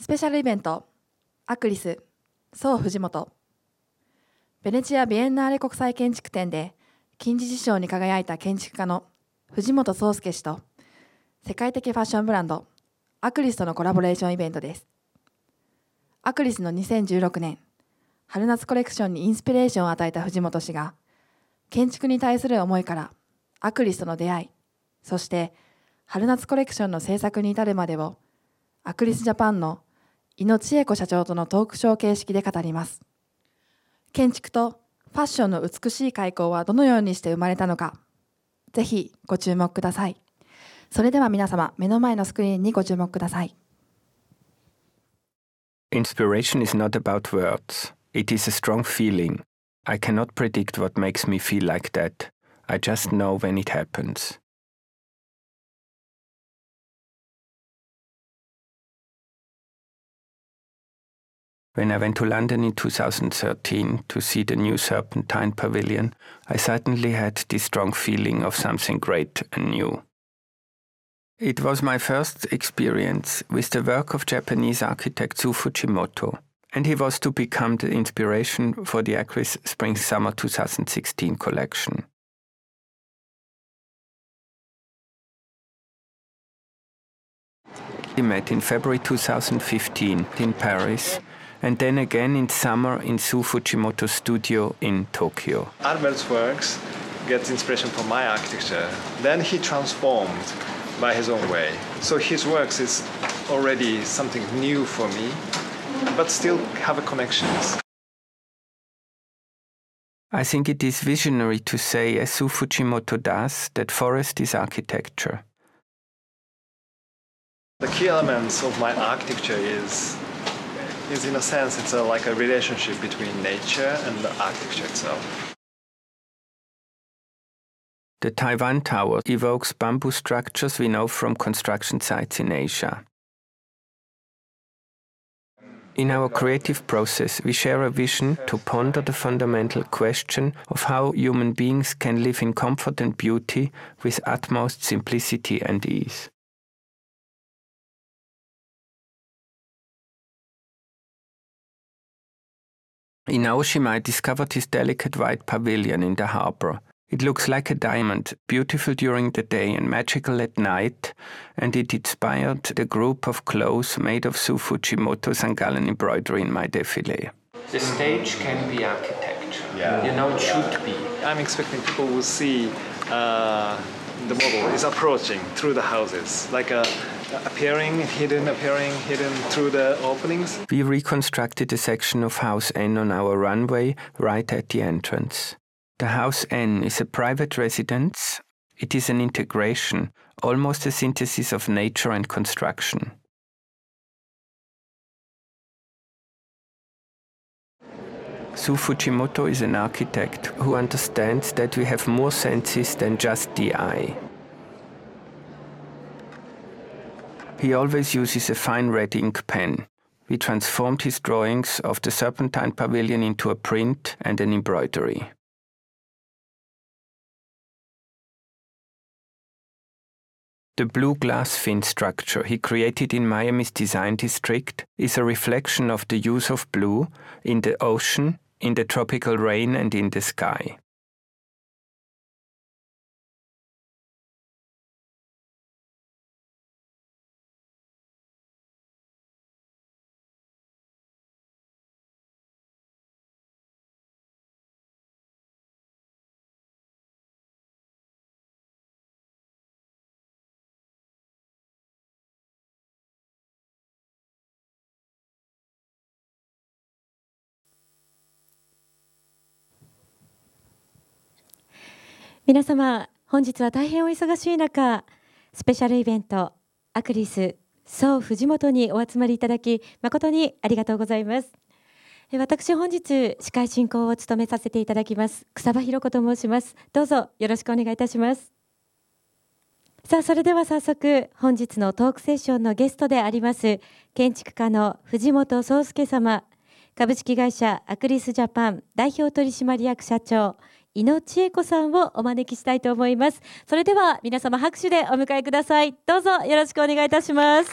スペシャルイベント。アクリス。宋藤本ベネチア・ビエンナーレ国際建築展で金字師賞に輝いた建築家の藤本壮介氏と世界的ファッションブランドアクリスとのコラボレーションイベントです。アクリスの2016年春夏コレクションにインスピレーションを与えた藤本氏が建築に対する思いからアクリスとの出会いそして春夏コレクションの制作に至るまでをアクリスジャパンの井野千恵子社長とのトークショー形式で語ります建築とファッションの美しい開口はどのようにして生まれたのかぜひご注目くださいそれでは皆様目の前のスクリーンにご注目ください Inspiration is not about words. It is a strong feeling. I cannot predict what makes me feel like that. I just know when it happens. When I went to London in 2013 to see the new Serpentine Pavilion, I suddenly had this strong feeling of something great and new. It was my first experience with the work of Japanese architect Su Fujimoto, and he was to become the inspiration for the Acris Spring Summer 2016 collection. We met in February 2015 in Paris, and then again in summer in Su Fujimoto's studio in Tokyo. Albert's works gets inspiration from my architecture. Then he transformed by his own way. So his works is already something new for me, but still have a connections. I think it is visionary to say, as Su Fujimoto does, that forest is architecture. The key elements of my architecture is, is in a sense, it's a, like a relationship between nature and the architecture itself. The Taiwan Tower evokes bamboo structures we know from construction sites in Asia. In our creative process, we share a vision to ponder the fundamental question of how human beings can live in comfort and beauty with utmost simplicity and ease. In Aoshima, I discovered his delicate white pavilion in the harbor. It looks like a diamond, beautiful during the day and magical at night, and it inspired the group of clothes made of Su Fujimoto Sangalan embroidery in my defile. The stage can be architecture. Yeah. You know, it should be. I'm expecting people will see uh, the model is approaching through the houses, like a appearing hidden, appearing hidden through the openings. We reconstructed a section of House N on our runway right at the entrance. The House N is a private residence. It is an integration, almost a synthesis of nature and construction. Su Fujimoto is an architect who understands that we have more senses than just the eye. He always uses a fine red ink pen. We transformed his drawings of the Serpentine Pavilion into a print and an embroidery. The blue glass fin structure he created in Miami's design district is a reflection of the use of blue in the ocean, in the tropical rain, and in the sky.「皆様本日は大変お忙しい中スペシャルイベントアクリス総藤本にお集まりいただき誠にありがとうございます。え私本日司会進行を務めさせていただきます草場弘子と申します。どうぞよろしくお願いいたします。さあそれでは早速本日のトークセッションのゲストであります建築家の藤本壮介様株式会社アクリスジャパン代表取締役社長井野千恵子さんをお招きしたいと思います。それでは皆様拍手でお迎えください。どうぞよろしくお願いいたします。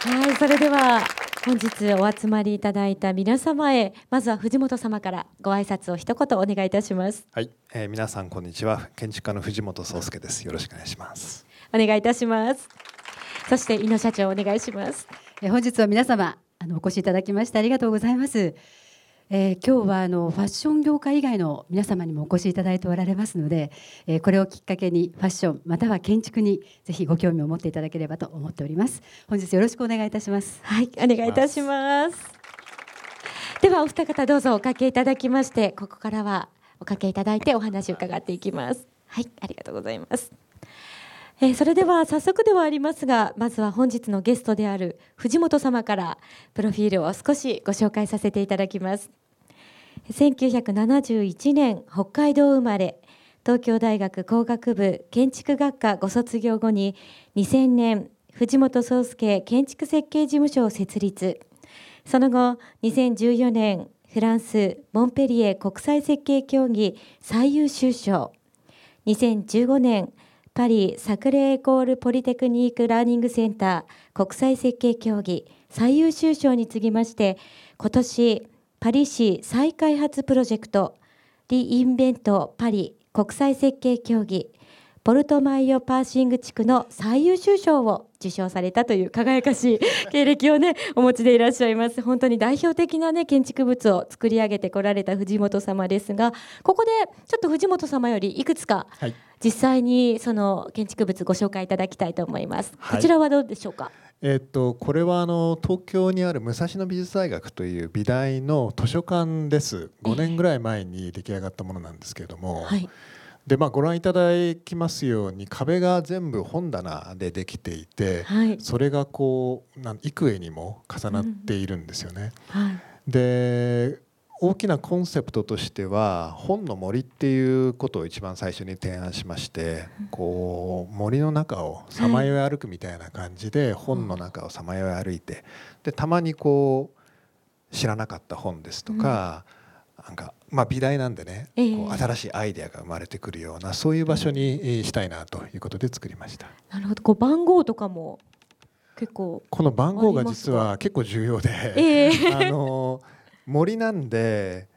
はい、それでは本日お集まりいただいた皆様へまずは藤本様からご挨拶を一言お願いいたします。はい、えー、皆さんこんにちは。建築家の藤本壮介です。よろしくお願いします。お願いいたします。そして井野社長お願いします。え本日は皆様あのお越しいただきましてありがとうございますえー、今日はあのファッション業界以外の皆様にもお越しいただいておられますので、えー、これをきっかけにファッションまたは建築にぜひご興味を持っていただければと思っております。本日よろしくお願いいたします。はいお願いいたします。ではお二方どうぞおかけいただきましてここからはおかけいただいてお話を伺っていきます。はいありがとうございます。えー、それでは早速ではありますがまずは本日のゲストである藤本様からプロフィールを少しご紹介させていただきます1971年北海道生まれ。東京大学工学部建築学科ご卒業後に2000年藤本壮介建築設計事務所を設立。その後2014年フランスモンペリエ国際設計協議最優秀賞。2015年パリサクレエコールポリテクニークラーニングセンター国際設計協議最優秀賞に次ぎまして今年パリ市再開発プロジェクトリインベントパリ国際設計協議ポルトマイオパーシング地区の最優秀賞を受賞されたという輝かしい経歴をねお持ちでいらっしゃいます。本当に代表的なね建築物を作り上げてこられた藤本様ですがここでちょっと藤本様よりいくつか、実際にその建築物ご紹介いただきたいと思います、はい、こちらはどうでしょうか？えっと、これはあの東京にある武蔵野美術大学という美大の図書館です。5年ぐらい前に出来上がったものなんですけれども、はい、でまあ、ご覧いただきますように壁が全部本棚でできていて、はい、それがこうなん幾重にも重なっているんですよね。うん。はい、で大きなコンセプトとしては本の森っていうことを一番最初に提案しましてこう森の中をさまよい歩くみたいな感じで本の中をさまよい歩いてでたまにこう知らなかった本ですとかなんかまあ美大なんでねこう新しいアイデアが生まれてくるようなそういう場所にしたいなということで作りました。なるほど。こう番号とかも結構。この番号が実は結構重要で、え ー、あの森なんで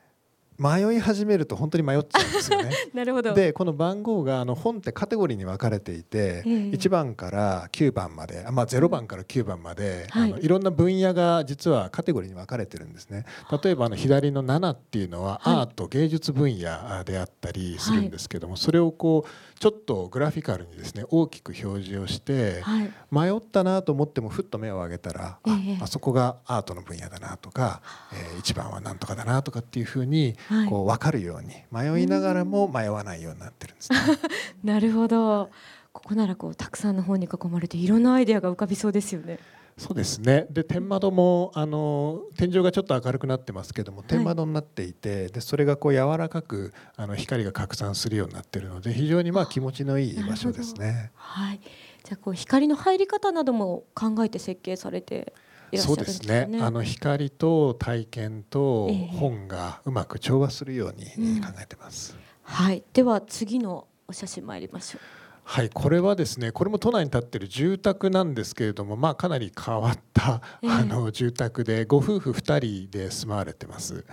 迷い始めると本当に迷っちゃうんですよね。なるほど。でこの番号があの本ってカテゴリーに分かれていて、えー、1番から9番まで、まあ、0番から9番まで、はい、あのいろんな分野が実はカテゴリーに分かれてるんですね。例えばあの左の7っていうのはアート、芸術分野であったりするんですけども、はい、それをこうちょっとグラフィカルにですね大きく表示をして、はい、迷ったなと思ってもふっと目を上げたら、えー、ああそこがアートの分野だなとか、えー、1番は何とかだなとかっていうふうにこう分かるように迷いながらも迷わないようになってるんです、ね、なるほど。ここならこうたくさんの本に囲まれていろんなアイデアが浮かびそうですよね。そうですね。で天窓もあの天井がちょっと明るくなってますけども天窓になっていて、はい、でそれがこう柔らかくあの光が拡散するようになっているので非常にまあ気持ちのいい場所ですね。はい、じゃあこう光の入り方なども考えて設計されてそうですね。あの光と体験と本がうまく調和するように考えてます、えーうん、はい。では次のお写真参りましょうはいこれはですねこれも都内に建ってる住宅なんですけれどもまあかなり変わった、えー、あの住宅でご夫婦2人で住まわれてます。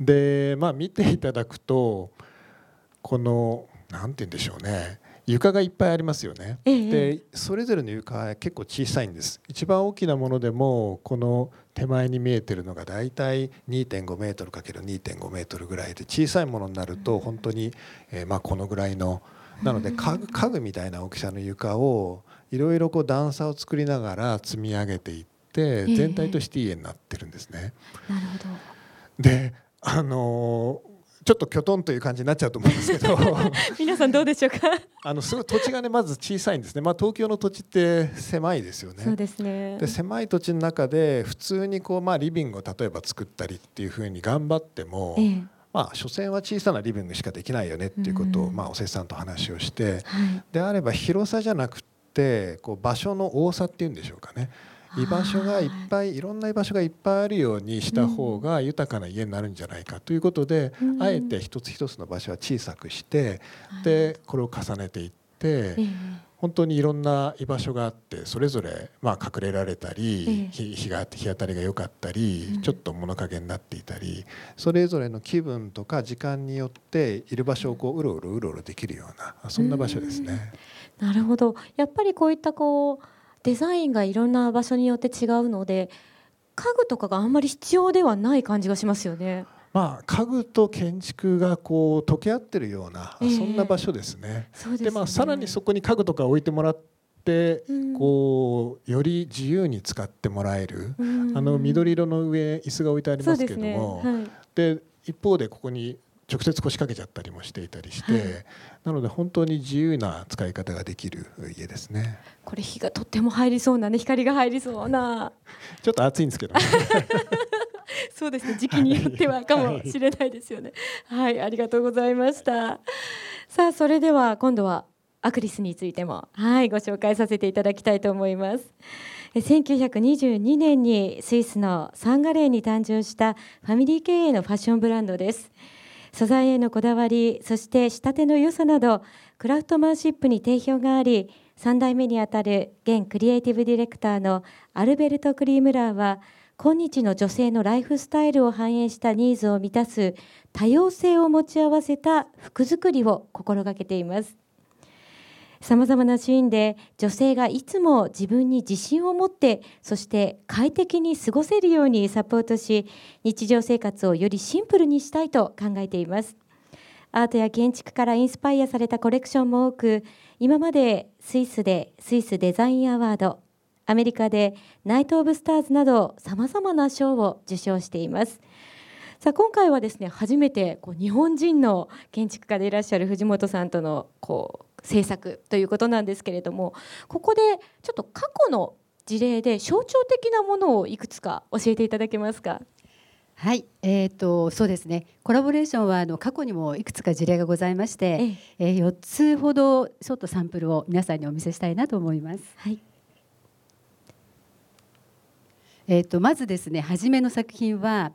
でまあ見ていただくとこのなんて言うんでしょうね床がいっぱいありますよね、ええ、でそれぞれの床は結構小さいんです。一番大きなものでもこの手前に見えてるのがだいたい2.5メートル ×2.5 メートルぐらいで小さいものになると本当に、えー、まあこのぐらいのなので家具家具みたいな大きさの床をいろいろこう段差を作りながら積み上げていって全体として家になってるんですね。なるほど。であのーちょっときょとんという感じになっちゃうと思うんですけど。皆さんどうでしょうか？あのすごい土地がねまず小さいんですね、まあ、東京の土地って狭いですよね。そうですね。で狭い土地の中で普通にこう、まあ、リビングを例えば作ったりっていうふうに頑張っても、ええ、まあ所詮は小さなリビングしかできないよねっていうことを、まあ、おせさんと話をして、はい、であれば広さじゃなくてこう場所の多さっていうんでしょうかね。居場所がいっぱいいろんな居場所がいっぱいあるようにした方が豊かな家になるんじゃないかということで、あえて一つ一つの場所は小さくして、でこれを重ねていって。本当にいろんな居場所があってそれぞれまあ隠れられたり、ええ。日日が日当たりが良かったり、うん。ちょっと物陰になっていたりそれぞれの気分とか時間によっている場所をこううろうろうろうろできるようなそんな場所ですね。なるほど。やっぱりこういったこうデザインがいろんな場所によって違うので家具とかがあんまり必要ではない感じがしますよね。まあ家具と建築がこう溶け合ってるような、ええそんな場所ですね。でまあさらにそこに家具とか置いてもらって、うん。こうより自由に使ってもらえる、うん。あの緑色の上椅子が置いてありますけれども、ですね。で一方でここに直接腰掛けちゃったりもしていたりして、はいなので本当に自由な使い方ができる家ですね。これ火がとっても入りそうなね光が入りそうな。ちょっと暑いんですけど。ね。そうですね時期によってはかもしれないですよね。はい、ありがとうございました。さあそれでは今度はアクリスについてもはいご紹介させていただきたいと思います。え1922年にスイスのサンガレーに誕生したファミリー経営のファッションブランドです素材へのこだわりそして仕立ての良さなどクラフトマンシップに定評があり3代目にあたる現クリエイティブディレクターのアルベルト・クリームラーは今日の女性のライフスタイルを反映したニーズを満たす多様性を持ち合わせた服作りを心がけています。さまざまなシーンで女性がいつも自分に自信を持ってそして快適に過ごせるようにサポートし日常生活をよりシンプルにしたいと考えています。アートや建築からインスパイアされたコレクションも多く今までスイスでスイスデザインアワードアメリカでナイト・オブ・スターズなどさまざまな賞を受賞しています。さあ今回はですね初めてこう日本人の建築家でいらっしゃる藤本さんとのこう制作ということなんですけれどもここでちょっと過去の事例で象徴的なものをいくつか教えていただけますか？はい、えー、とそうですね。コラボレーションはあの過去にもいくつか事例がございまして、ええ。えー、4つほどちょっとサンプルを皆さんにお見せしたいなと思います。はい。えー、とまずですね初めの作品は、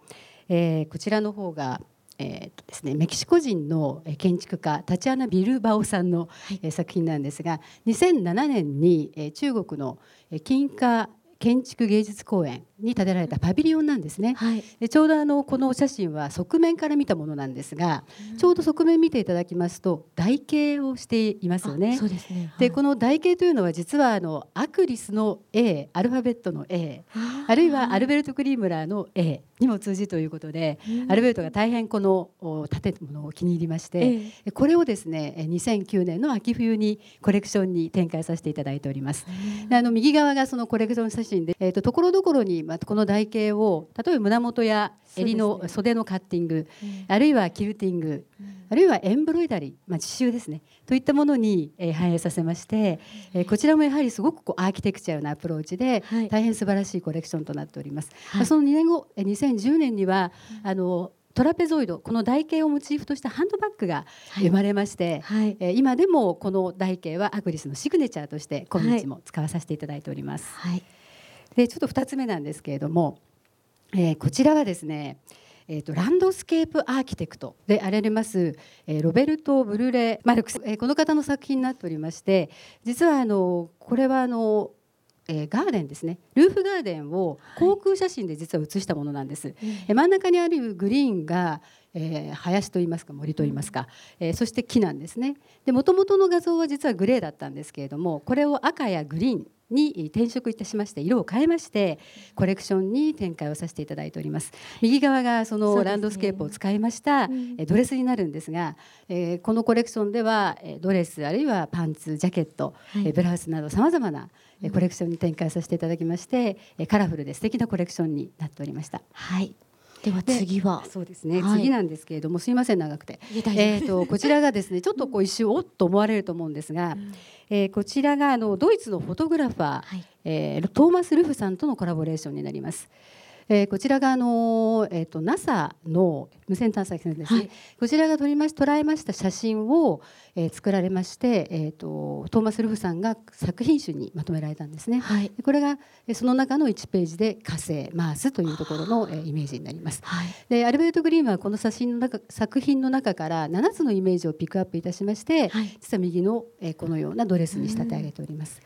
えーこちらの方が、えーとですね、メキシコ人のえー建築家タチアナ・ビルバオさんの、えー作品なんですが2007年に、えー中国のえー金華建築芸術公園に建てられたパビリオンなんですね。はい。でちょうどあのこのお写真は側面から見たものなんですが、ちょうど側面見ていただきますと台形をしていますよね。あそうですね。でこの台形というのは実はあのアクリスの A アルファベットの A あるいはアルベルト・クリームラーの A にも通じということで、アルベルトが大変このお建物を気に入りまして、えこれをですねえ2009年の秋冬にコレクションに展開させていただいております。であの右側がそのコレクションで、えー、とところどころにまあこの台形を例えば胸元や襟の袖のカッティング、えあるいはキルティング、あるいはエンブロイダリー、まあ、刺繍ですね。といったものに、えー反映させまして、えーこちらもやはりすごくこうアーキテクチャルなアプローチで、はい。大変素晴らしいコレクションとなっております。はい。まあその2年後、えー2010年には、あのトラペゾイドこの台形をモチーフとしたハンドバッグがはい。生まれまして、はい。えー今でもこの台形はアグリスのシグネチャーとして今日も使わさせていただいております。はいでちょっと2つ目なんですけれども、えーこちらはですね、えー、とランドスケープアーキテクトであられます、えーロベルト・ブルレ・マルクス、えーこの方の作品になっておりまして実はあのこれはあのえーガーデンですね。ルーフガーデンを航空写真で実は写したものなんです、えー真ん中にあるグリーンが、えー林といいますか森といいますか、えーそして木なんですね。で元々の画像は実はグレーだったんですけれどもこれを赤やグリーンに転色いたしまして色を変えましてコレクションに展開をさせていただいております。右側がそのランドスケープを使いました、ドレスになるんですが、えーこのコレクションではえードレスあるいはパンツジャケット、はい。えーブラウスなどさまざまなえーコレクションに展開させていただきまして、えーカラフルで素敵なコレクションになっておりました。はいではで次は。そうですね、はい。次なんですけれどもすいません長くて。いえ大丈夫。えー、とこちらがですねちょっとこう一瞬おっと思われると思うんですが、えーこちらがあのドイツのフォトグラファー、はい。えートーマス・ルフさんとのコラボレーションになります。えー、こちらがあの、えーと、NASA の無線探査機ですね、はい、こちらが撮りまし捉えました写真を、えー、作られまして、えーと、トーマス・ルフさんが作品集にまとめられたんですね、はい、これがその中の1ページで火星マースというところの、えー、イメージになります、はい、でアルベルト・グリームはこの写真の中作品の中から7つのイメージをピックアップいたしまして、実は右の、えー、このようなドレスに仕立て上げております。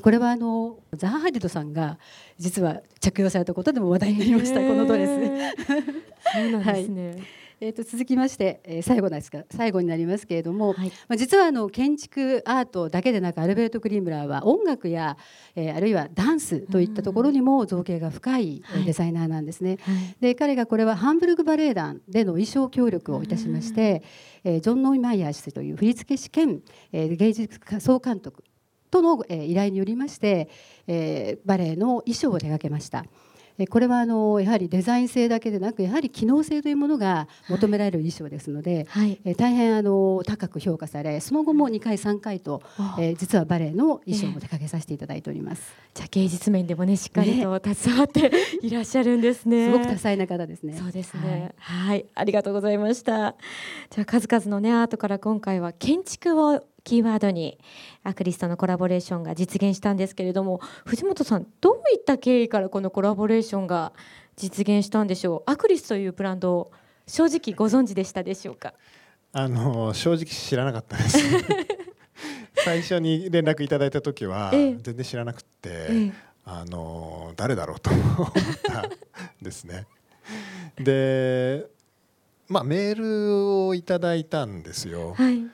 これはあのザハ・ハディドさんが実は着用されたことでも話題になりましたこのドレス。そうなんですね、はい。えー、と続きまして、えー、最後ですか？最後になりますけれども、はい、まあ、実はあの建築アートだけでなくアルベルト・クリームラーは音楽や、えー、あるいはダンスといったところにも造形が深いデザイナーなんですね。はい、で彼がこれはハンブルグバレエ団での衣装協力をいたしまして、えー、ジョン・ノイマイヤー氏という振付師兼、えー、芸術総監督との依頼によりまして、えー、バレエの衣装を手掛けました。これはあのやはりデザイン性だけでなくやはり機能性というものが求められる衣装ですので、はい、え大変あの高く評価されその後も2回3回と、えー、実はバレエの衣装も手掛けさせていただいております。じゃあ芸術面でもねしっかりと携わって いらっしゃるんですね。すごく多彩な方ですね。そうですね。はい、はい、ありがとうございました。じゃあ数々のねアートから今回は建築をキーワードにアクリスとのコラボレーションが実現したんですけれども藤本さんどういった経緯からこのコラボレーションが実現したんでしょう？アクリスというブランドを正直ご存知でしたでしょうか？あの正直知らなかったです。最初に連絡いただいた時は全然知らなくて、ええ、あの誰だろうと思ったんですね。でまあメールをいただいたんですよ、はい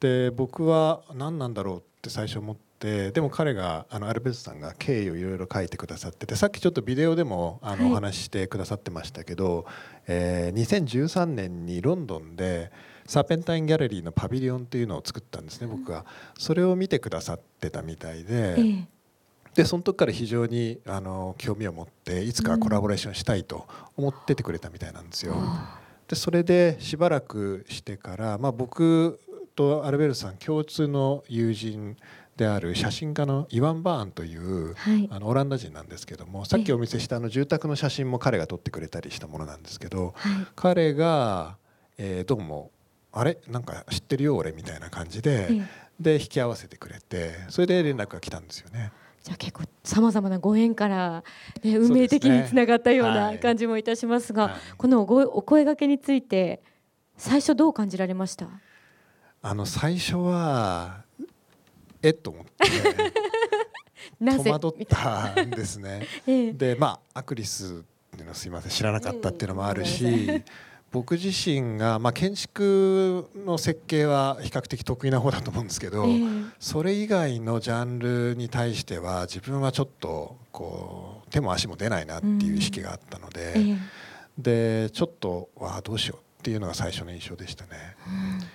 で僕は何なんだろうって最初思ってでも彼があのアルベスさんが経緯をいろいろ書いてくださっててさっきちょっとビデオでもあのお話ししてくださってましたけど、えー、2013年にロンドンでサーペンタインギャラリーのパビリオンっていうのを作ったんですね僕が。それを見てくださってたみたいで。でその時から非常にあの興味を持っていつかコラボレーションしたいと思っててくれたみたいなんですよ。でそれでしばらくしてから、まあ、僕とアルベルさん共通の友人である写真家のイワン・バーンという、はい、あのオランダ人なんですけどもさっきお見せしたあの住宅の写真も彼が撮ってくれたりしたものなんですけど、はい、彼が、えー、どうも「あれ？なんか知ってるよ俺」みたいな感じで、で引き合わせてくれてそれで連絡が来たんですよね。じゃあ結構さまざまなご縁から、ね、運命的につながったような感じもいたしますが、はい、このお声がけについて最初どう感じられました？あの最初はえっと思って 戸惑ったんですね。ええ、でまあアクリスっていうのはすいません知らなかったっていうのもあるし。僕自身が、まあ、建築の設計は比較的得意な方だと思うんですけど、えー、それ以外のジャンルに対しては自分はちょっとこう手も足も出ないなっていう意識があったので、うんえ。ー、でちょっとわあどうしようっていうのが最初の印象でしたね。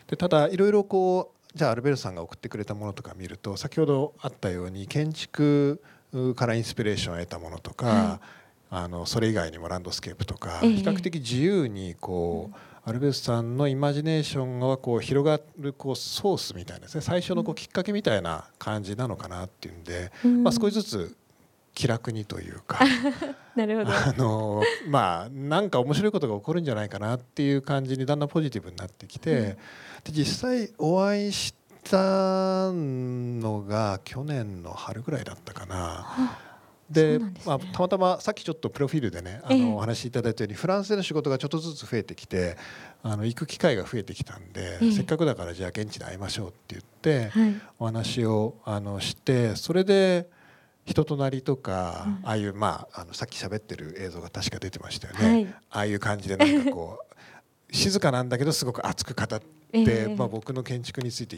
でただいろいろこうじゃあアルベルさんが送ってくれたものとか見ると先ほどあったように建築からインスピレーションを得たものとか、はい、あのそれ以外にもランドスケープとか、比較的自由にこう、アルベルさんのイマジネーションがこう広がるこうソースみたいなですね最初のこうきっかけみたいな感じなのかなっていうんで、まあ、少しずつ気楽にというか。なるほど。あのまあなんか面白いことが起こるんじゃないかなっていう感じにだんだんポジティブになってきて、うん、で実際お会いしたのが去年の春ぐらいだったかな。で、ね、まあ、たまたまさっきちょっとプロフィールでねあのお話しいただいたように、フランスでの仕事がちょっとずつ増えてきてあの行く機会が増えてきたんで、せっかくだからじゃあ現地で会いましょうって言って、はい、お話をあのしてそれで。人となりとか、ああいうまああのさっき喋ってる映像が確か出てましたよね、はい、ああいう感じでなんかこう 静かなんだけどすごく熱く語って、えー、まあ、僕の建築について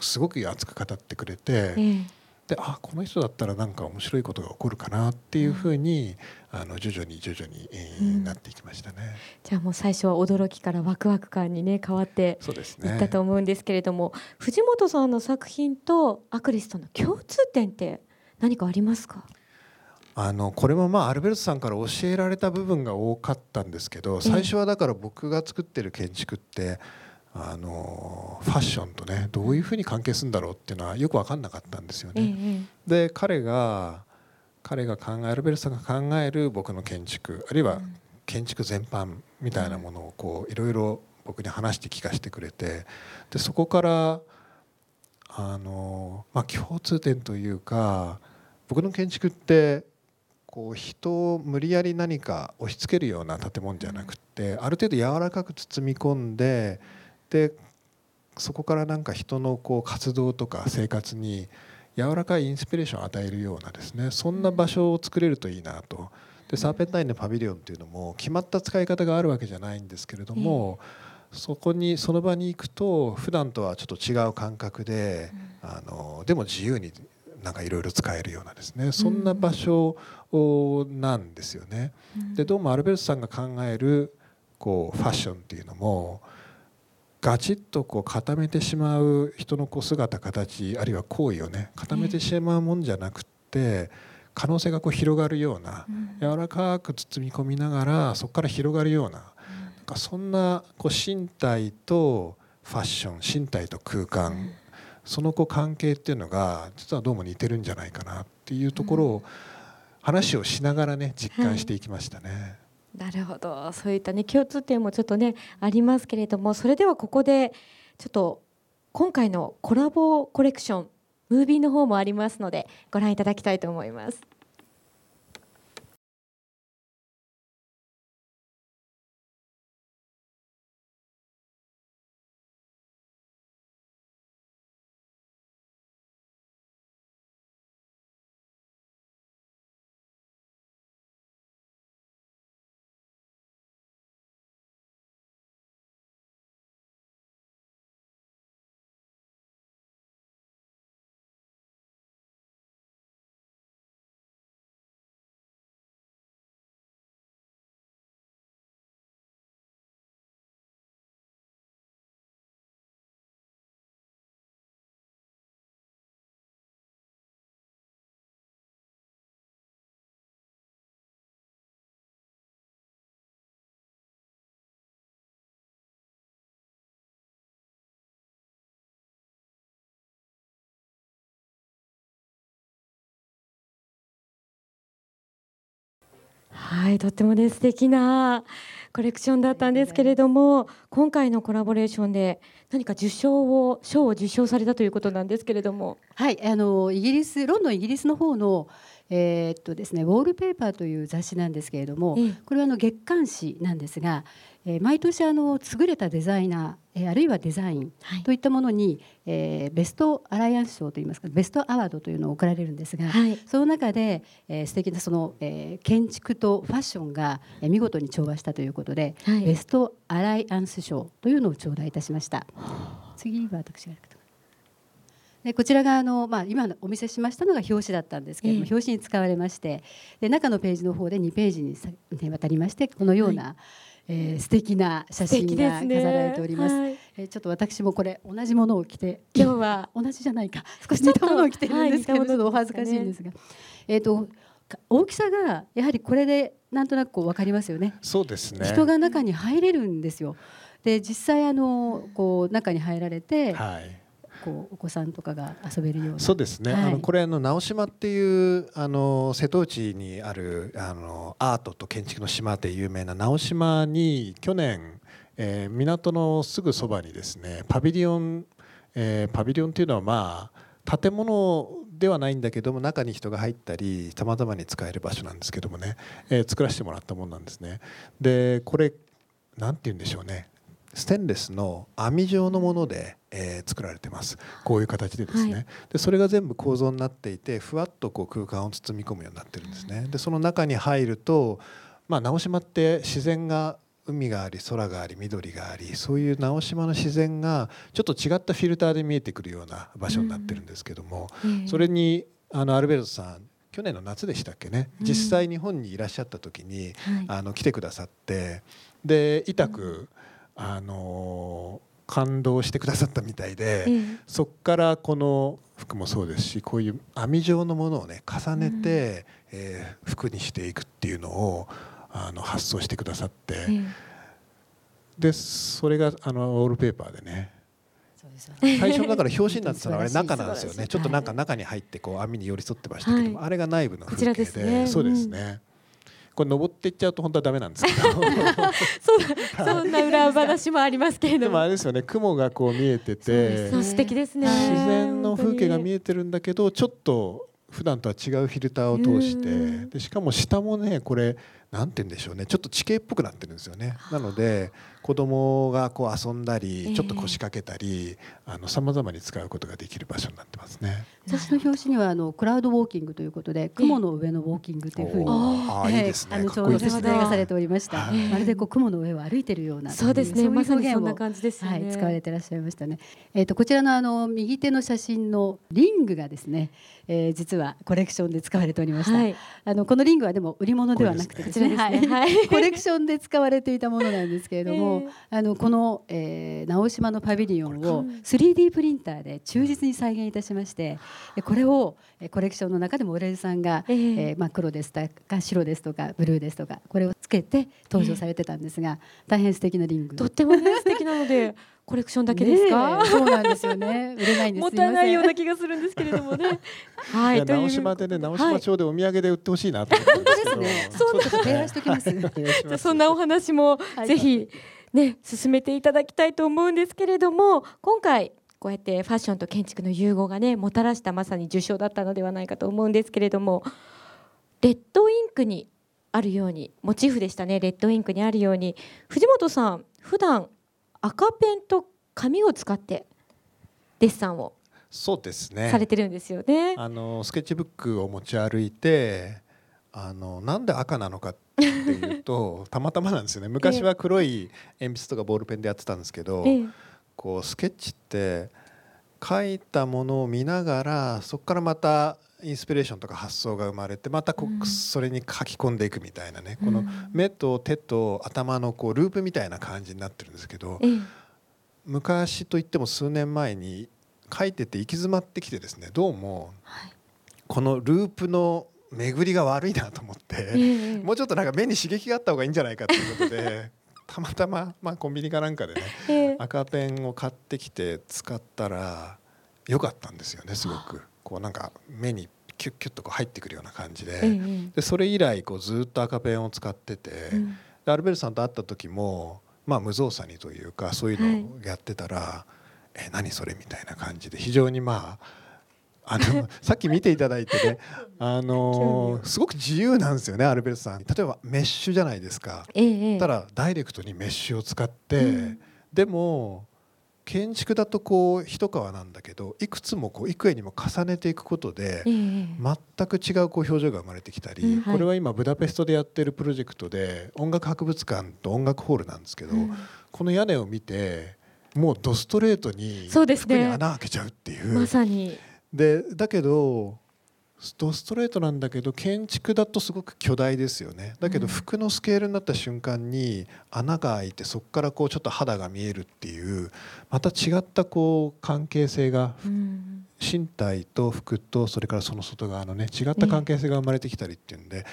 すごく熱く語ってくれて、えー、であこの人だったらなんか面白いことが起こるかなっていうふうに、ん、あの徐々に徐々に、えー、なっていきましたね。じゃあもう最初は驚きからワクワク感にね変わっていったと思うんですけれども、ね、藤本さんの作品とアクリスとの共通点って何かありますか？あのこれもまあアルベルトさんから教えられた部分が多かったんですけど最初はだから僕が作ってる建築ってあのファッションとねどういうふうに関係するんだろうっていうのはよく分かんなかったんですよね。で彼が彼が考えるベルさんが考える僕の建築あるいは建築全般みたいなものをこういろいろ僕に話して聞かせてくれてでそこからあの、まあ、共通点というか僕の建築ってこう人を無理やり何か押し付けるような建物じゃなくてある程度柔らかく包み込んででそこからなんか人のこう活動とか生活に柔らかいインスピレーションを与えるようなですねそんな場所を作れるといいなと。でサーペンタインのパビリオンっていうのも決まった使い方があるわけじゃないんですけれども、そこにその場に行くと普段とはちょっと違う感覚で、あのでも自由になんかいろいろ使えるようなですね。そんな場所なんですよね。でどうもアルベルトさんが考えるこうファッションっていうのもガチッとこう固めてしまう人のこう姿形あるいは行為をね固めてしまうもんじゃなくて可能性がこう広がるような柔らかく包み込みながらそこから広がるようななんかそんなこう身体とファッション身体と空間そのこう関係っていうのが実はどうも似てるんじゃないかなっていうところを話をしながらね実感していきましたね。なるほどそういったね共通点もちょっとねありますけれどもそれではここでちょっと今回のコラボコレクションムービーの方もありますのでご覧いただきたいと思います。はいとってもね素敵なコレクションだったんですけれども今回のコラボレーションで何か受賞を賞を受賞されたということなんですけれども。はいあのイギリスロンドンイギリスの方のえー、っとですね、ウォールペーパーという雑誌なんですけれども、これはあの月刊誌なんですが、えー、毎年あの優れたデザイナー、えー、あるいはデザインといったものに、はい、えー、ベストアライアンス賞といいますかベストアワードというのを贈られるんですが、はい、その中で、えー、素敵なその、えー、建築とファッションが、えー、見事に調和したということで、はい、ベストアライアンス賞というのを頂戴いたしました。次は私がでこちらがあの、まあ、今お見せしましたのが表紙だったんですけれども、え表紙に使われましてで中のページの方で2ページにわたりましてこのような、はい、えー、素敵な写真が飾られております。すねはい、えー、ちょっと私もこれ同じものを着て今日は 同じじゃないか少し似たものを着てるんですけど、はい、ちょっとお恥ずかしいんですが、えっ、ー、と大きさがやはりこれでなんとなくこう分かりますよね。そうですね。人が中に入れるんですよ。で実際あのこう中に入られて。はいこうお子さんとかが遊べるような。そうですね、はい、あのこれあの直島っていうあの瀬戸内にあるあのアートと建築の島で有名な直島に去年、えー、港のすぐそばにですねパビリオン、えー、パビリオンっていうのはまあ建物ではないんだけども中に人が入ったりさまざまに使える場所なんですけどもね、えー、作らせてもらったものなんですね。でこれなんて言うんでしょうねステンレスの網状のもので、えー、作られてます。こういう形でですね、はい、でそれが全部構造になっていてふわっとこう空間を包み込むようになってるんですね。でその中に入ると、まあ、直島って自然が海があり空があり緑がありそういう直島の自然がちょっと違ったフィルターで見えてくるような場所になってるんですけども、うん、それにあのアルベルトさん去年の夏でしたっけね、実際日本にいらっしゃった時に、あの来てくださってで痛く、あの感動してくださったみたいで、そこからこの服もそうですしこういう網状のものをね重ねて、うん、えー、服にしていくっていうのをあの発想してくださって、でそれがあのオールペーパーでね最初だから表紙になってたのはあれ中なんですよね。ちょっとなんか中に入ってこう網に寄り添ってましたけども、はい。あれが内部の風景で、そうですね。これ登っていっちゃうと本当はダメなんですけど。そうそんな裏話もありますけれでども。もあれですよね。雲がこう見えてて素敵ですね。自然の風景が見ええてるんだけどちょっと普段とは違うフィルターを通して。うん。でしかも下もねこれなんて言うんでしょうね。ちょっと地形っぽくなってるんですよね。なので子供がこう遊んだええ。りちょっと腰掛けたりあの様々に使うことができる場所になってますね。私の表紙にはあのクラウドウォーキングということで雲の上のウォーキングというふうに、おー。いいええ。ですね。あのちょうど説明がされておりました。はい。まるでこう雲の上を歩いてるようなそうですね。まさにそんな感じですよね。はい、使われていらっしゃいましたね。えっ、とこちらのあの右手の写真のリングがですね、えー実はコレクションで使われておりました。はい。あのこのリングはでも売り物ではなくてですね、ね。はいはい。コレクションで使われていたものなんですけれども、ええ。あのこの、えー、直島のパビリオンをうん 3D プリンターで忠実に再現いたしまして、でこれをえーコレクションの中でもオレルさんが、ええ。えーまあ、黒ですとか白ですとかブルーですとかこれをつけて登場されてたんですが、大変素敵なリング。とってもね素敵なのでコレクションだけですか、そうなんですよね。売れないんです。もすいませんたないような気がするんですけれどもね。はい直島でね直島町でお土産で売ってほしいなと思ってですね。そうそんなお話もはい。ぜひね進めていただきたいと思うんですけれども今回こうやってファッションと建築の融合がねもたらしたまさに受賞だったのではないかと思うんですけれどもレッドインクにあるようにモチーフでしたね。レッドインクにあるように。藤本さん普段赤ペンと紙を使ってデッサンをそうですね。されてるんですよね。あのスケッチブックを持ち歩いてあのなんで赤なのかっていうと たまたまなんですよね昔は黒い鉛筆とかボールペンでやってたんですけど、ええこうスケッチって書いたものを見ながらそこからまたインスピレーションとか発想が生まれてまたこうそれに書き込んでいくみたいなね、うん。この目と手と頭のこうループみたいな感じになってるんですけどええ。昔といっても数年前に書いてて行き詰まってきてですねどうもこのループの巡りが悪いなと思って、ええ。もうちょっとなんか目に刺激があった方がいいんじゃないかということで たまたま、まあ、コンビニかなんかでねええ。赤ペンを買ってきて使ったら良かったんですよねすごくこうなんか目にキュッキュッとこう入ってくるような感じで,、ええ。でそれ以来こうずっと赤ペンを使ってて、うん。でアルベルトさんと会った時も、まあ、無造作にというかそういうのをやってたら「え何それ?」みたいな感じで非常にまああの さっき見ていただいてね、あのーすごく自由なんですよねアルベルトさん。例えばメッシュじゃないですか。ええ。ええたらダイレクトにメッシュを使って、うん。でも建築だとこう一皮なんだけどいくつもこう幾重にも重ねていくことでええ全く違うこう表情が生まれてきたり、これは今ブダペストでやってるプロジェクトで音楽博物館と音楽ホールなんですけど、うん。この屋根を見てもうドストレートにそうですね。服に穴開けちゃうっていう。まさに。でだけどドストレートなんだけど建築だとすごく巨大ですよね。だけどうん。服のスケールになった瞬間に穴が開いてそこからこうちょっと肌が見えるっていうまた違ったこう関係性がうん身体と服とそれからその外側のね違った関係性が生まれてきたりっていうんで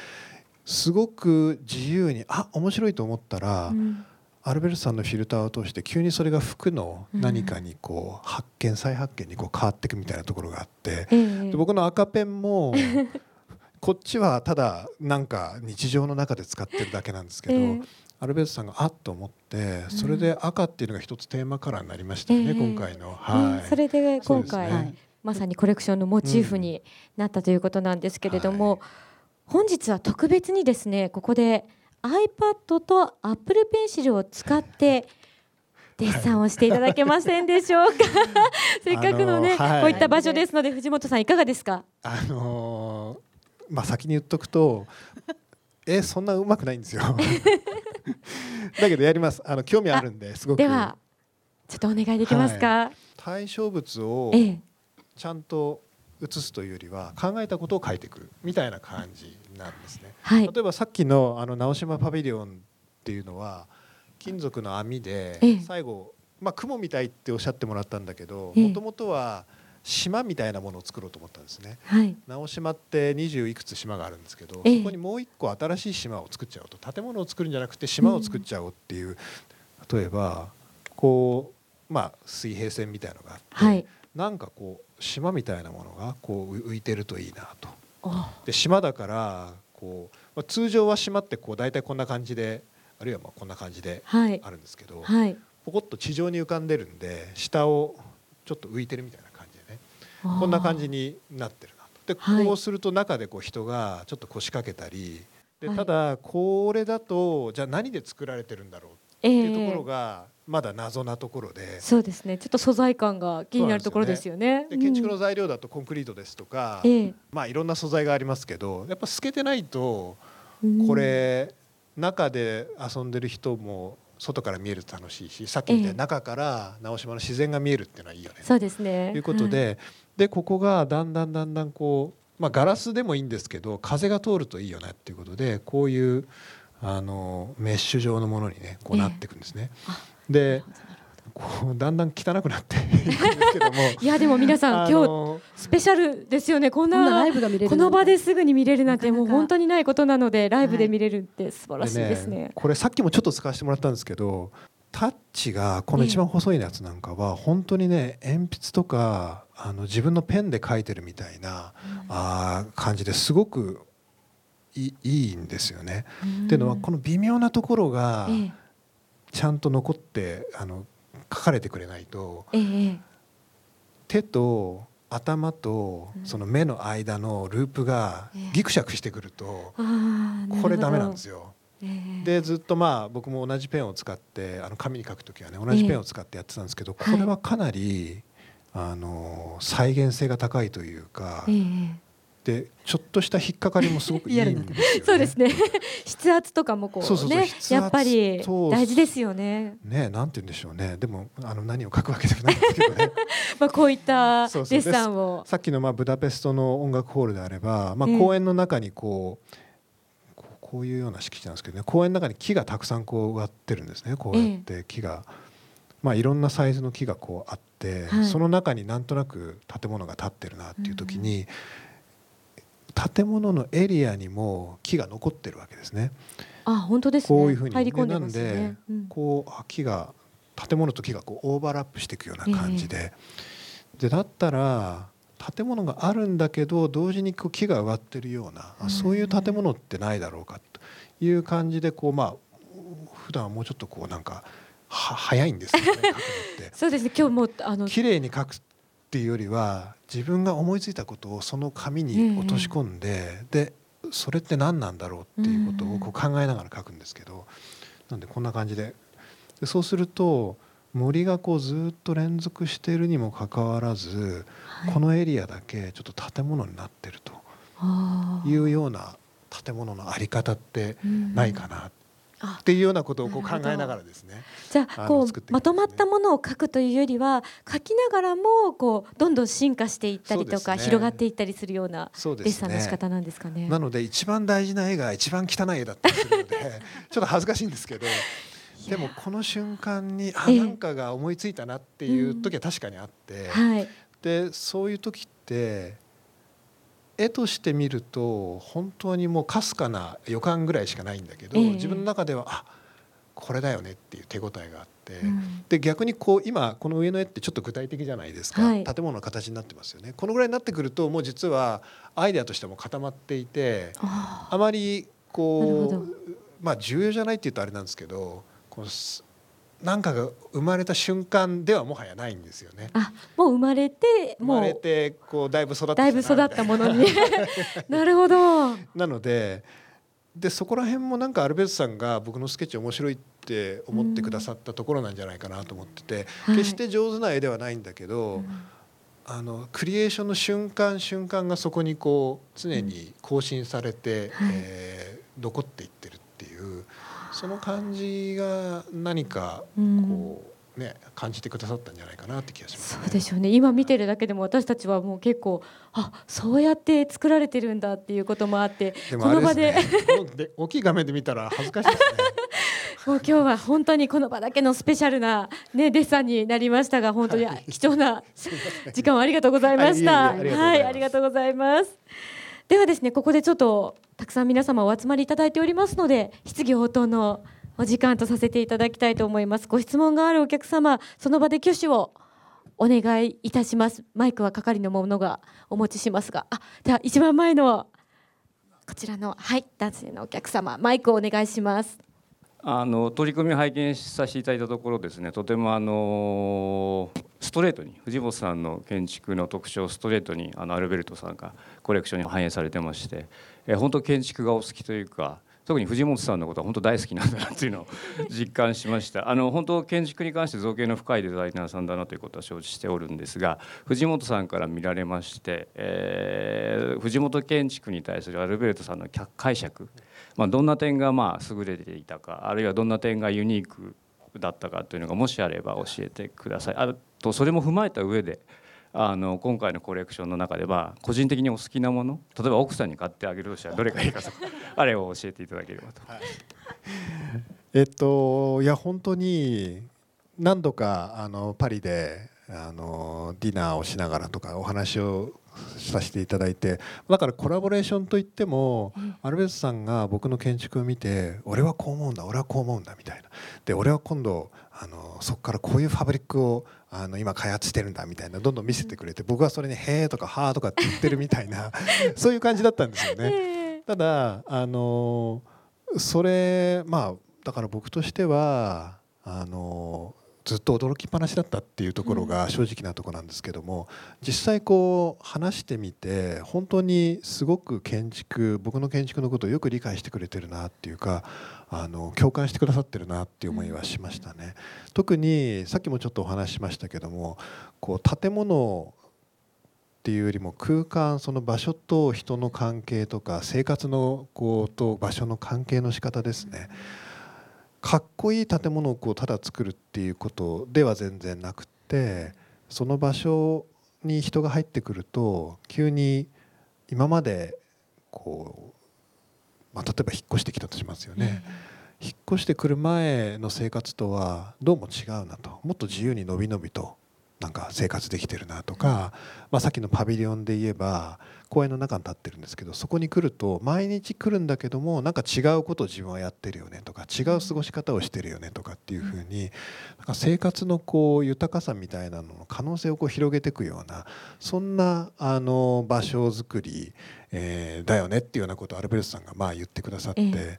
すごく自由にあ面白いと思ったら、うんアルベルトさんのフィルターを通して急にそれが服の何かにこう発見再発見にこう変わっていくみたいなところがあってええ。で僕の赤ペンも こっちはただなんか日常の中で使ってるだけなんですけど、ええ。アルベルトさんがあっと思ってそれで赤っていうのが一つテーマカラーになりましたよね、ええ。今回の。うん。はい、それで今回、ねまさにコレクションのモチーフになったということなんですけれども、本日は特別にですねここで iPad と Apple Pencil を使ってデッサンをしていただけませんでしょうか？せっかくのね、はい。こういった場所ですので藤本さんいかがですか？あのーまあ先に言っとくとえそんなうまくないんですよ。だけどやります。あの興味あるんですごく。ではちょっとお願いできますか、対象物をええ。ちゃんと写すというよりは考えたことを書いてくるみたいな感じなんですね。はい。例えばさっきのあの直島パビリオンっていうのは金属の網でええ。最後、まあ、雲みたいっておっしゃってもらったんだけどええ。もともとは島みたいなものを作ろうと思ったんですね。はい。直島って20いくつ島があるんですけど、ええ。そこにもう一個新しい島を作っちゃおうと建物を作るんじゃなくて島を作っちゃおうっていう、例えばこうまあ、水平線みたいのがあって、はい、なんかこう島みたいなものがこう浮いてるといいなと。で島だからこう、まあ、通常は島ってこう大体こんな感じであるいはまあこんな感じであるんですけど、はい、ポコッと地上に浮かんでるんで下をちょっと浮いてるみたいな感じでねこんな感じになってるなと。でこうすると中でこう人がちょっと腰掛けたりでただこれだとじゃあ何で作られてるんだろうっていうところがまだ謎なところで、そうですね。ちょっと素材感が気になるところですよね。で、ね、建築の材料だとコンクリートですとか、まあいろんな素材がありますけどやっぱ透けてないとこれ、中で遊んでる人も外から見えると楽しいしさっきみたいに中から直島の自然が見えるっていうのはいいよね。そうですね。ということで、はい、でここがだんだんだんだんこう、まあ、ガラスでもいいんですけど風が通るといいよねっていうことでこういうあのメッシュ状のものにねこうなっていくんですね。でこうだんだん汚くなっていくんですけども。いやでも皆さん今日スペシャルですよね。こんなライブが見れるこの場ですぐに見れるなんてもう本当にないことなのでライブで見れるって素晴らしいですね。ね、これさっきもちょっと使わせてもらったんですけどタッチがこの一番細いやつなんかは本当にね鉛筆とかあの自分のペンで書いてるみたいな、あ感じですごくいいいんですよね。っていうのはこの微妙なところがちゃんと残ってあの書かれてくれないと、手と頭とその目の間のループがギクシャクしてくるとこれダメなんですよ。でずっとまあ僕も同じペンを使ってあの紙に書く時はね同じペンを使ってやってたんですけどこれはかなりあの再現性が高いというかでちょっとした引っかかりもすごくいいんですよ、ね、そうですね。筆圧とかもこうねやっぱり大事ですよね。ねなんて言うんでしょうね。でもあの何を書くわけでもないんですけどね。まあこういったデッサンを。さっきのまあブダペストの音楽ホールであれば、まあ、公園の中にこう、えー、こういうような敷地なんですけどね。公園の中に木がたくさんこう植わってるんですね。こうやって木が。えーまあ、いろんなサイズの木がこうあって、はい、その中になんとなく建物が建ってるなっていう時に、建物のエリアにも木が残ってるわけですね。あ本当です、ね、こういうふうに。入り込んでますね。うん、こう木が建物と木がこうオーバーラップしていくような感じで、えー、でだったら建物があるんだけど同時にこう木が植わってるような、うん、そういう建物ってないだろうかという感じでこうまあ普段はもうちょっとこうなんかは早いんですよね。そうですね。今日もあの綺麗に書くっていうよりは自分が思いついたことをその紙に落とし込んで、でそれって何なんだろうっていうことをこう考えながら書くんですけど、なんでこんな感じで。でそうすると森がこうずっと連続しているにもかかわらず、このエリアだけちょっと建物になってるというような建物の在り方ってないかなっていうようなことをこう考えながらですね。じゃあこう、ね、まとまったものを書くというよりは書きながらもこうどんどん進化していったりとか、ね、広がっていったりするようなデッサンの仕方なんですかね。なので一番大事な絵が一番汚い絵だったりするので ちょっと恥ずかしいんですけど。でもこの瞬間にあなんかが思いついたなっていう時は確かにあって、はい、でそういう時って絵として見ると本当にもうかすかな予感ぐらいしかないんだけど、えー、自分の中ではあこれだよねっていう手応えがあって、うん、で逆にこう今この上の絵ってちょっと具体的じゃないですか、はい、建物の形になってますよね。このぐらいになってくるともう実はアイデアとしても固まっていてあまりこうまあ重要じゃないって言うとあれなんですけどこうなんかが生まれた瞬間ではもはやないんですよね。あ、もう生まれて、生まれてこうだいぶ育っただいぶ育ったものに。なるほど。なので、でそこら辺もなんかアルベルトさんが僕のスケッチ面白いって思ってくださったところなんじゃないかなと思ってて、うん、決して上手な絵ではないんだけど、はい、あのクリエーションの瞬間瞬間がそこにこう常に更新されて、うん、えー、残っていってるっていう。その感じが何かこう、ね、感じてくださったんじゃないかなって気がします、ね、そうでしょうね。今見てるだけでも私たちはもう結構あそうやって作られてるんだっていうこともあってこの場で。で大きい画面で見たら恥ずかしいですね。もう今日は本当にこの場だけのスペシャルな、ね、デッサンになりましたが本当に貴重な 時間をありがとうございました。はい、ありがとうございます。ではですねここでちょっとたくさん皆様お集まりいただいておりますので質疑応答のお時間とさせていただきたいと思います。ご質問があるお客様その場で挙手をお願いいたします。マイクは係の者がお持ちしますが。あでは一番前のこちらのはい男性のお客様マイクをお願いします。あの取り組みを拝見させていただいたところですね。とてもあのストレートに藤本さんの建築の特徴をストレートにあのアルベルトさんがコレクションに反映されてまして。え本当建築がお好きというか特に藤本さんのことは本当大好きなんだなっていうのを実感しました あの本当建築に関して造形の深いデザイナーさんだなということは承知しておるんですが藤本さんから見られまして、えー、藤本建築に対するアルベルトさんの解釈、まあ、どんな点がまあ優れていたかあるいはどんな点がユニークだったかというのがもしあれば教えてください。あとそれも踏まえた上であの今回のコレクションの中では個人的にお好きなもの例えば奥さんに買ってあげるとしたらどれがいいかとかあれを教えていただければと。はい、えっといや本当に何度かあのパリであのディナーをしながらとかお話をさせていただいてだからコラボレーションといっても、アルベスさんが僕の建築を見て俺はこう思うんだ俺はこう思うんだみたいな。で俺は今度あのそこからこういうファブリックをあの今開発してるんだみたいなどんどん見せてくれて僕はそれに「へえ」とか「はあ」とかって言ってるみたいな そういう感じだったんですよね。ただあのそれまあだから僕としてはあのずっと驚きっぱなしだったっていうところが正直なところなんですけども実際こう話してみて本当にすごく建築僕の建築のことをよく理解してくれてるなっていうかあの共感してくださってるなっていう思いはしましたね。特にさっきもちょっとお話ししましたけどもこう建物っていうよりも空間その場所と人の関係とか生活のこうと場所の関係の仕方ですね。かっこいい建物をこうただ作るっていうことでは全然なくてその場所に人が入ってくると急に今までこう、まあ、例えば引っ越してきたとしますよね、引っ越してくる前の生活とはどうも違うなと。もっと自由にのびのびとなんか生活できてるなとか、まあ、さっきのパビリオンで言えば公園の中に立ってるんですけどそこに来ると毎日来るんだけどもなんか違うことを自分はやってるよねとか違う過ごし方をしてるよねとかっていうふうになんか生活のこう豊かさみたいなのの可能性をこう広げていくようなそんなあの場所づくり、えー、だよねっていうようなことをアルベルトさんがまあ言ってくださって、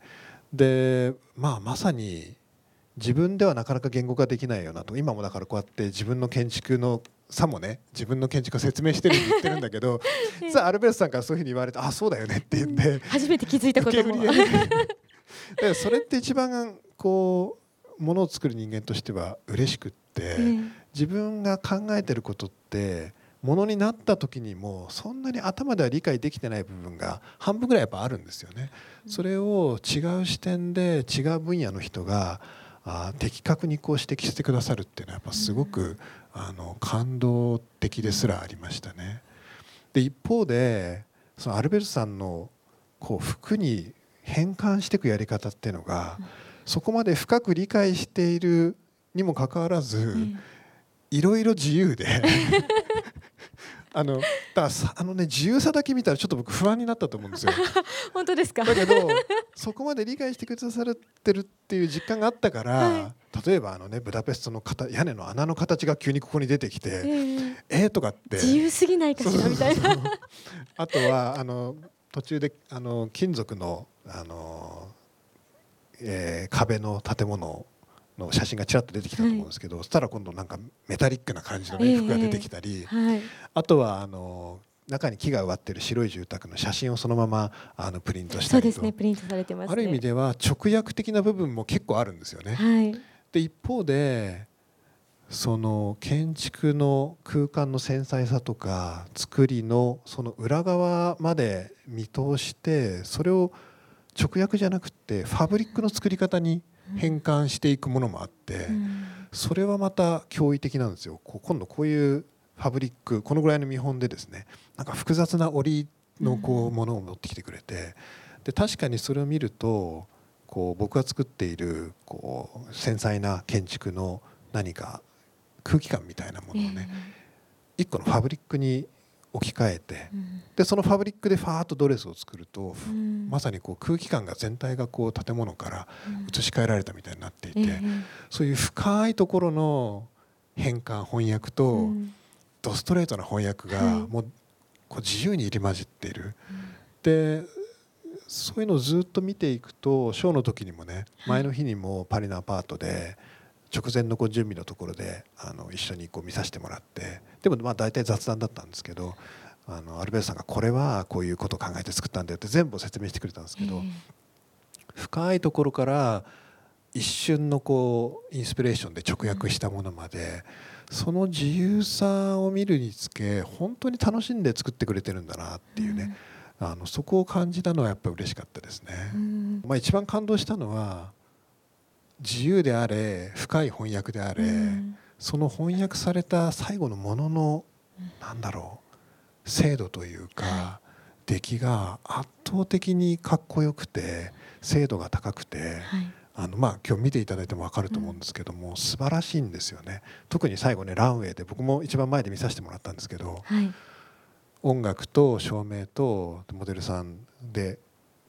で、まあ、まさに自分ではなかなか言語化できないよなと今もだからこうやって自分の建築のさもね自分の建築を説明してるって言ってるんだけど 実はアルベルトさんからそういうふうに言われてあそうだよねって言って、初めて気づいたことも。でそれって一番こうものを作る人間としては嬉しくって、自分が考えてることってものになった時にもそんなに頭では理解できてない部分が半分ぐらいやっぱあるんですよね。それを違う視点で違う分野の人があ的確にこう指摘してくださるっていうのはやっぱすごくあの感動的ですらありましたね。で一方でそのアルベルトさんのこう服に変換していくやり方っていうのが、そこまで深く理解しているにもかかわらず、いろいろ自由であのだあのね自由さだけ見たらちょっと僕不安になったと思うんですよ。本当ですか？だけど そこまで理解してくださってるっていう実感があったから、はい、例えばあのねブダペストの屋根の穴の形が急にここに出てきて、えー、えー、とかって自由すぎないかしら？みたいな。あとはあの途中であの金属のあの、えー、壁の建物の写真がちらっと出てきたと思うんですけど、はい、そしたら今度なんかメタリックな感じの、ね、服が出てきたり、えーはい、あとはあの中に木が植わってる白い住宅の写真をそのままあのプリントしたりと。そうですねプリントされてます、ね、ある意味では直訳的な部分も結構あるんですよね。はい、で一方でその建築の空間の繊細さとか作りのその裏側まで見通してそれを直訳じゃなくてファブリックの作り方に変換していくものもあって、それはまた驚異的なんですよ。今度こういうファブリックこのぐらいの見本でですねなんか複雑な織のこうものを持ってきてくれてで確かにそれを見るとこう僕が作っているこう繊細な建築の何か空気感みたいなものをね一個のファブリックに置き換えて、でそのファブリックでファーッとドレスを作ると、まさにこう空気感が全体がこう建物から移し替えられたみたいになっていて、そういう深いところの変換翻訳と、ドストレートな翻訳がもうこう自由に入り混じっている。でそういうのをずっと見ていくとショーの時にもね前の日にもパリのアパートで直前のこう準備のところであの一緒にこう見させてもらってでもまあ大体雑談だったんですけどあのアルベルトさんがこれはこういうことを考えて作ったんだよって全部説明してくれたんですけど、深いところから一瞬のこうインスピレーションで直訳したものまで、その自由さを見るにつけ本当に楽しんで作ってくれてるんだなっていうね、あのそこを感じたのはやっぱり嬉しかったですね。まあ、一番感動したのは自由であれ深い翻訳であれ、その翻訳された最後のものの、なんだろう精度というか、出来が圧倒的にかっこよくて精度が高くて、あのまあ今日見ていただいても分かると思うんですけども、うん、素晴らしいんですよね。特に最後ねランウェイで僕も一番前で見させてもらったんですけど、はい、音楽と照明とモデルさんで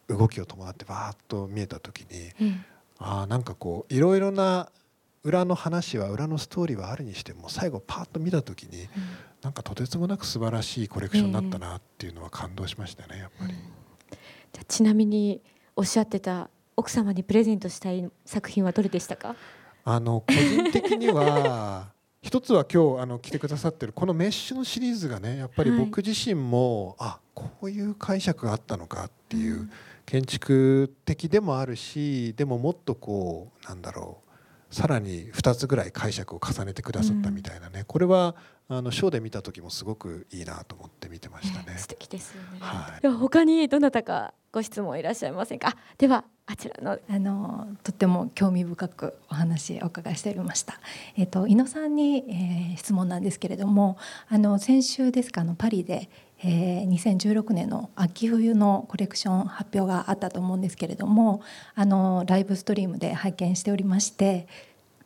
動きを伴ってバーッと見えた時に、うん、あなんかこういろいろな裏の話は裏のストーリーはあるにしても最後パーッと見た時に、うん、なんかとてつもなく素晴らしいコレクションになったなっていうのは感動しましたねやっぱり。うん、じゃちなみにおっしゃってた奥様にプレゼントしたい作品はどれでしたか？あの個人的には一つは今日あの来てくださってるこのメッシュのシリーズがねやっぱり僕自身も、はい、あこういう解釈があったのかっていう、うん、建築的でもあるしでももっとこうなんだろうさらに2つぐらい解釈を重ねてくださったみたいなね、うん、これはあのショーで見た時もすごくいいなと思って見てましたね。素敵ですよね。はい、他にどなたかご質問いらっしゃいませんか？ではあちらのあのとっても興味深くお話お伺いしておりました。えっ、ー、と井野さんに、えー、質問なんですけれども、あの先週ですか？あのパリで、えー、2016年の秋冬のコレクション発表があったと思うんですけれども、あのライブストリームで拝見しておりまして、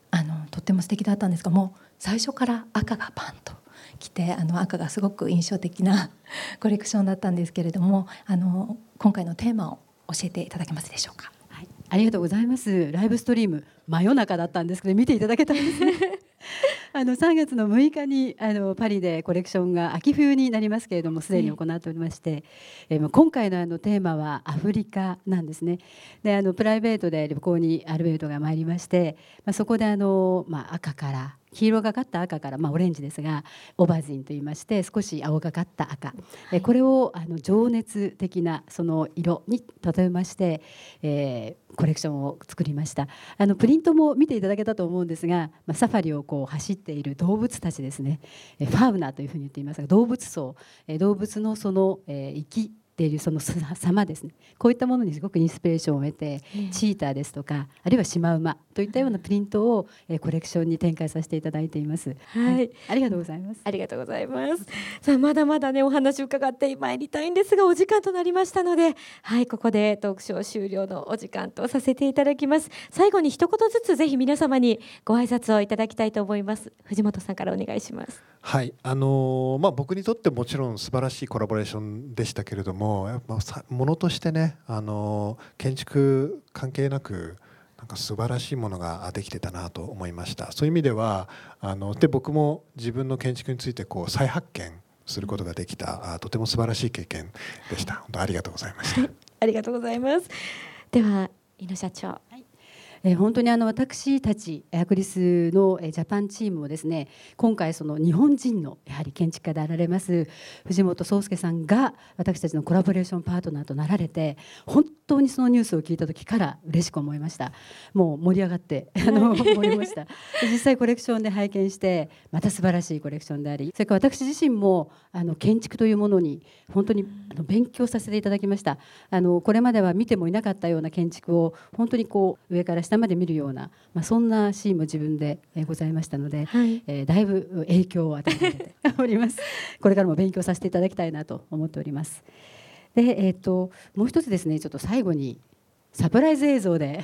あのとっても素敵だったんですが、もう最初から赤がパンと来てあの赤がすごく印象的な コレクションだったんですけれどもあの今回のテーマを教えていただけますでしょうか？はい、ありがとうございます。ライブストリーム真夜中だったんですけど見ていただけたんですね。あの3月の6日にあのパリでコレクションが秋冬になりますけれどもすでに行っておりまして、えー、今回のあのテーマはアフリカなんですね。であのプライベートで旅行にアルベルトが参りまして、まあ、そこであの、まあ、赤から黄色がかった赤から、まあ、オレンジですがオバジンといいまして少し青がかった赤。これをあの情熱的なその色に例えまして、えー、コレクションを作りました。あのプリントも見ていただけたと思うんですが、まあ、サファリをこう走っている動物たちですね。ファウナというふうに言っていますが動物層。動物のその、えー、生きっているその様ですね。こういったものにすごくインスピレーションを得て、チーターですとかあるいはシマウマといったようなプリントを、えコレクションに展開させていただいています、はい、はい、ありがとうございます。ありがとうございます。さあまだまだねお話を伺ってまいりたいんですがお時間となりましたのではいここでトークショー終了のお時間とさせていただきます。最後に一言ずつぜひ皆様にご挨拶をいただきたいと思います。藤本さんからお願いします。はい。あのー、まあ僕にとってもちろん素晴らしいコラボレーションでしたけれどももやっぱものとしてね、あの建築関係なくなんか素晴らしいものができてたなと思いました。そういう意味ではあので僕も自分の建築についてこう再発見することができたあとても素晴らしい経験でした。本当ありがとうございました、ありがとうございます。では井野社長、え、本当にあの私たちアクリスのジャパンチームもですね今回その日本人のやはり建築家であられます藤本壮介さんが私たちのコラボレーションパートナーとなられて本当にそのニュースを聞いた時から嬉しく思いました。もう盛り上がってあの思いました。実際コレクションで拝見してまた素晴らしいコレクションでありそれから私自身もあの建築というものに本当にあの勉強させていただきました。あのこれまでは見てもいなかったような建築を本当にこう上から下まで見るような、まあ、そんなシーンも自分でございましたので、はい、えー、だいぶ影響を与えております。これからも勉強させていただきたいなと思っておりますで、えーと、もう一つですねちょっと最後にサプライズ映像で、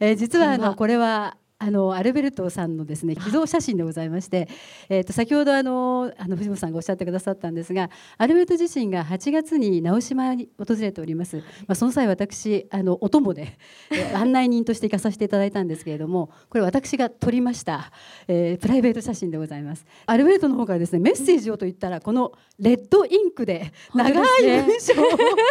えー、実はあのこれはあのアルベルトさんのですね寄贈写真でございまして、えー、と先ほどあのあの藤本さんがおっしゃってくださったんですがアルベルト自身が8月に直島に訪れております、まあ、その際私あのお供で、えー、案内人として行かさせていただいたんですけれどもこれ私が撮りました、えー、プライベート写真でございます。アルベルトの方からですねメッセージをと言ったらこのレッドインクで長い文章を、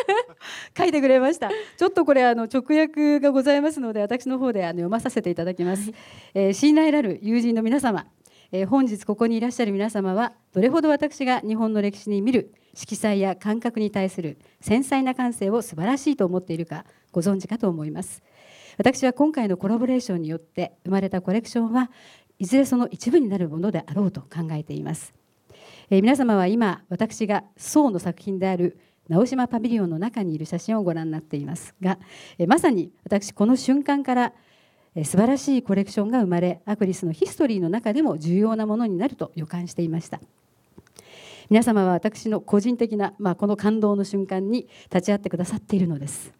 書いてくれました。ちょっとこれあの直訳がございますので私の方であの読まさせていただきます、はい、えー、信頼なる友人の皆様、えー、本日ここにいらっしゃる皆様はどれほど私が日本の歴史に見る色彩や感覚に対する繊細な感性を素晴らしいと思っているかご存知かと思います。私は今回のコラボレーションによって生まれたコレクションはいずれその一部になるものであろうと考えています、えー、皆様は今私が宋の作品である直島パビリオンの中にいる写真をご覧になっていますがえまさに私この瞬間から素晴らしいコレクションが生まれアクリスのヒストリーの中でも重要なものになると予感していました。皆様は私の個人的な、まあ、この感動の瞬間に立ち会ってくださっているのです。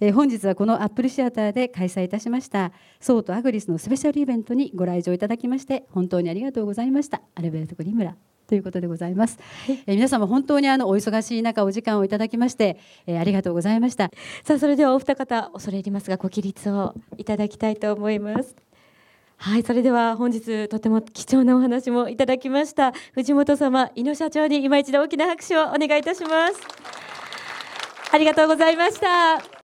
え本日はこのアップルシアターで開催いたしましたソーとアグリスのスペシャルイベントにご来場いただきまして本当にありがとうございました。アルベルト・グリムラ。ということでございます。え皆様本当にあのお忙しい中お時間をいただきまして、えありがとうございました。さあそれではお二方恐れ入りますがご起立をいただきたいと思います。はい、それでは本日とても貴重なお話もいただきました藤本様、井野社長に今一度大きな拍手をお願いいたします。ありがとうございました。